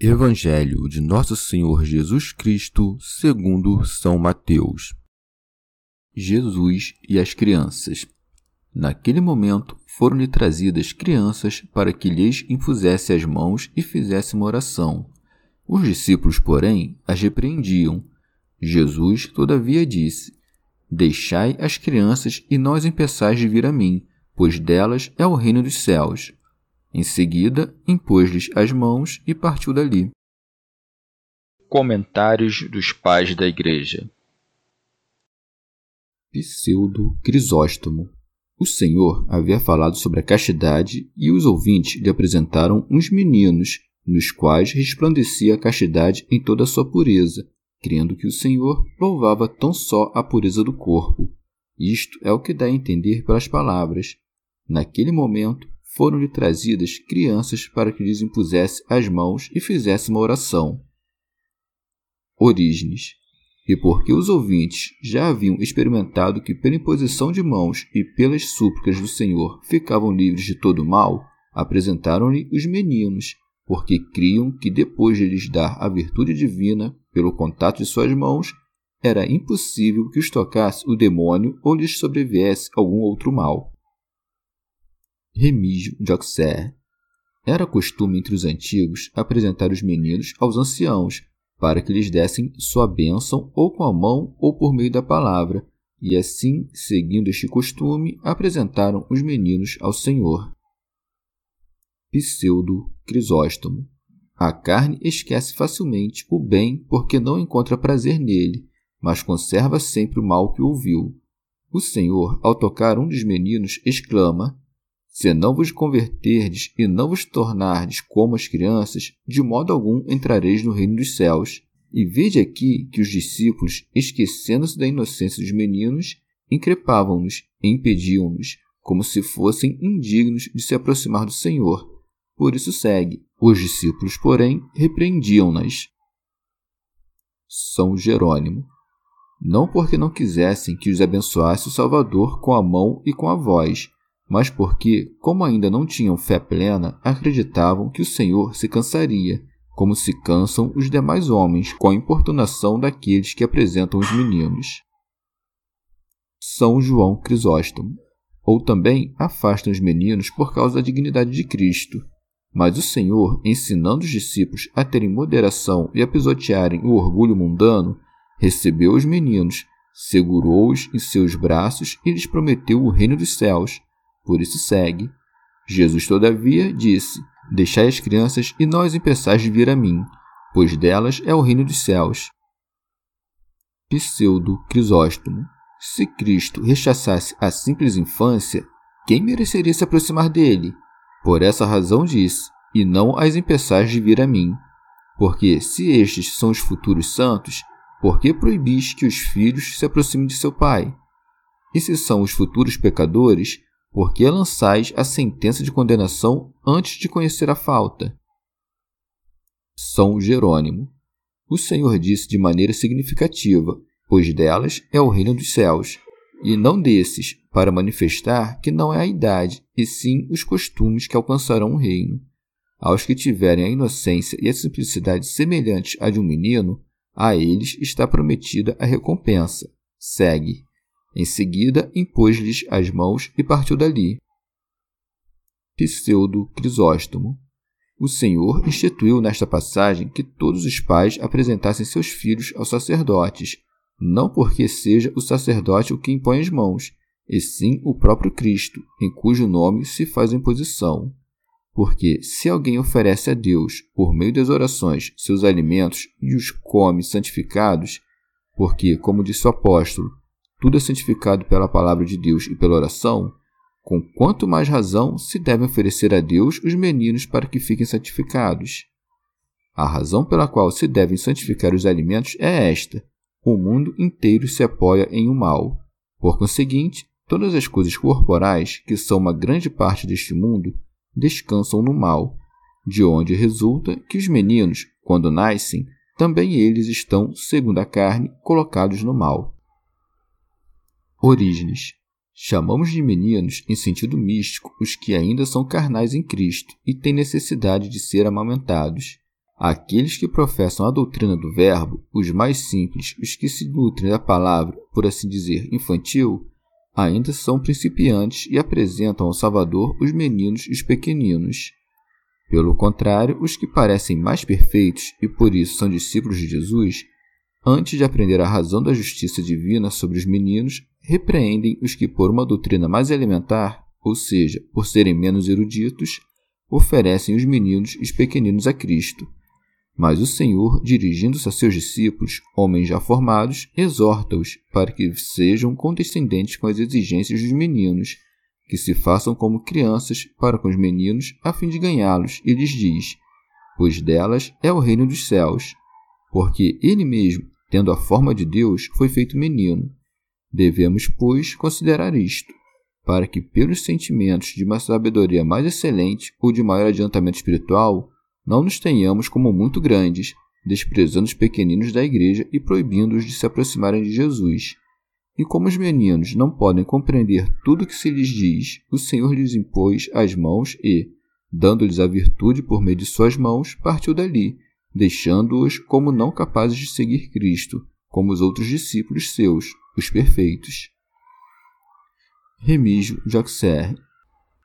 Evangelho de Nosso Senhor Jesus Cristo, segundo São Mateus. Jesus e as crianças. Naquele momento foram-lhe trazidas crianças para que lhes impusesse as mãos e fizesse uma oração. Os discípulos, porém, as repreendiam. Jesus, todavia, disse: Deixai as crianças e não as impeçais de vir a mim, pois delas é o reino dos céus. Em seguida, impôs-lhes as mãos e partiu dali. Comentários dos Pais da Igreja Pseudo Crisóstomo O Senhor havia falado sobre a castidade e os ouvintes lhe apresentaram uns meninos, nos quais resplandecia a castidade em toda a sua pureza, crendo que o Senhor louvava tão só a pureza do corpo. Isto é o que dá a entender pelas palavras. Naquele momento, foram-lhe trazidas crianças para que lhes impusesse as mãos e fizesse uma oração. Orígenes. E porque os ouvintes já haviam experimentado que pela imposição de mãos e pelas súplicas do Senhor ficavam livres de todo mal, apresentaram-lhe os meninos, porque criam que depois de lhes dar a virtude divina pelo contato de suas mãos, era impossível que os tocasse o demônio ou lhes sobreviesse algum outro mal. Remígio de Auxerre. Era costume entre os antigos apresentar os meninos aos anciãos, para que lhes dessem sua bênção ou com a mão ou por meio da palavra, e assim, seguindo este costume, apresentaram os meninos ao Senhor. Pseudo Crisóstomo. A carne esquece facilmente o bem porque não encontra prazer nele, mas conserva sempre o mal que ouviu. O Senhor, ao tocar um dos meninos, exclama: se não vos converterdes e não vos tornardes como as crianças, de modo algum entrareis no reino dos céus. E vede aqui que os discípulos, esquecendo-se da inocência dos meninos, increpavam-nos e impediam-nos, como se fossem indignos de se aproximar do Senhor. Por isso segue. Os discípulos, porém, repreendiam-nas. São Jerônimo. Não porque não quisessem que os abençoasse o Salvador com a mão e com a voz, mas porque, como ainda não tinham fé plena, acreditavam que o Senhor se cansaria, como se cansam os demais homens com a importunação daqueles que apresentam os meninos. São João Crisóstomo. Ou também afastam os meninos por causa da dignidade de Cristo. Mas o Senhor, ensinando os discípulos a terem moderação e a pisotearem o orgulho mundano, recebeu os meninos, segurou-os em seus braços e lhes prometeu o reino dos céus, por isso segue. Jesus, todavia, disse: Deixai as crianças e nós impeçais de vir a mim, pois delas é o reino dos céus. Pseudo Crisóstomo. Se Cristo rechaçasse a simples infância, quem mereceria se aproximar dele? Por essa razão disse: E não as impeçais de vir a mim. Porque, se estes são os futuros santos, por que proibis que os filhos se aproximem de seu pai? E se são os futuros pecadores, por que lançais a sentença de condenação antes de conhecer a falta? São Jerônimo. O Senhor disse de maneira significativa: Pois delas é o reino dos céus, e não desses, para manifestar que não é a idade, e sim os costumes que alcançarão o reino. Aos que tiverem a inocência e a simplicidade semelhantes à de um menino, a eles está prometida a recompensa. Segue. Em seguida, impôs-lhes as mãos e partiu dali. Pseudo Crisóstomo. o Senhor instituiu nesta passagem que todos os pais apresentassem seus filhos aos sacerdotes, não porque seja o sacerdote o que impõe as mãos, e sim o próprio Cristo, em cujo nome se faz imposição. Porque se alguém oferece a Deus, por meio das orações, seus alimentos e os come santificados, porque, como disse o apóstolo, tudo é santificado pela palavra de Deus e pela oração, com quanto mais razão se devem oferecer a Deus os meninos para que fiquem santificados. A razão pela qual se devem santificar os alimentos é esta: o mundo inteiro se apoia em um mal. Por conseguinte, todas as coisas corporais, que são uma grande parte deste mundo, descansam no mal, de onde resulta que os meninos, quando nascem, também eles estão, segundo a carne, colocados no mal. Orígenes. Chamamos de meninos, em sentido místico, os que ainda são carnais em Cristo e têm necessidade de ser amamentados. Aqueles que professam a doutrina do Verbo, os mais simples, os que se nutrem da palavra, por assim dizer, infantil, ainda são principiantes e apresentam ao Salvador os meninos e os pequeninos. Pelo contrário, os que parecem mais perfeitos e por isso são discípulos de Jesus, antes de aprender a razão da justiça divina sobre os meninos, repreendem os que, por uma doutrina mais elementar, ou seja, por serem menos eruditos, oferecem os meninos e os pequeninos a Cristo mas o Senhor, dirigindo-se a seus discípulos, homens já formados, exorta-os para que sejam condescendentes com as exigências dos meninos, que se façam como crianças para com os meninos, a fim de ganhá-los, e lhes diz: Pois delas é o reino dos céus. Porque ele mesmo, tendo a forma de Deus, foi feito menino. Devemos, pois, considerar isto, para que, pelos sentimentos de uma sabedoria mais excelente ou de maior adiantamento espiritual, não nos tenhamos como muito grandes, desprezando os pequeninos da igreja e proibindo-os de se aproximarem de Jesus. E como os meninos não podem compreender tudo o que se lhes diz, o Senhor lhes impôs as mãos e, dando-lhes a virtude por meio de suas mãos, partiu dali, deixando-os como não capazes de seguir Cristo, como os outros discípulos seus, os perfeitos. Remígio Joxer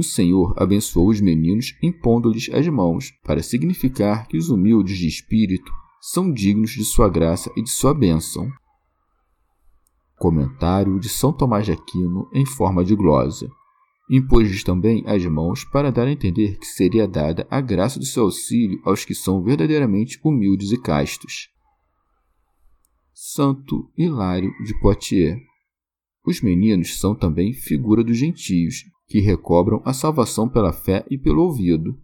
o Senhor abençoou os meninos impondo-lhes as mãos, para significar que os humildes de espírito são dignos de sua graça e de sua bênção. Comentário de São Tomás de Aquino em forma de glosa. Impôs-lhes também as mãos para dar a entender que seria dada a graça do seu auxílio aos que são verdadeiramente humildes e castos. Santo Hilário de Poitiers. Os meninos são também figura dos gentios, que recobram a salvação pela fé e pelo ouvido.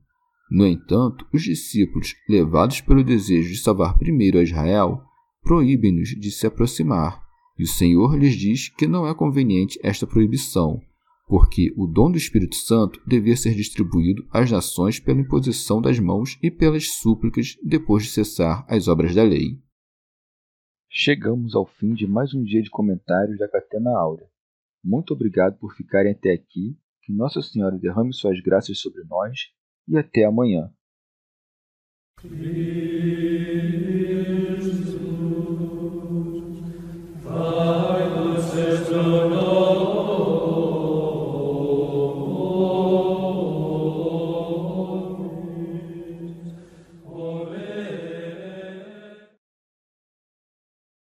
No entanto, os discípulos, levados pelo desejo de salvar primeiro a Israel, proíbem-nos de se aproximar, e o Senhor lhes diz que não é conveniente esta proibição, porque o dom do Espírito Santo devia ser distribuído às nações pela imposição das mãos e pelas súplicas depois de cessar as obras da lei. Chegamos ao fim de mais um dia de comentários da Catena Áurea. Muito obrigado por ficarem até aqui que Nossa Senhora derrame suas graças sobre nós e até amanhã.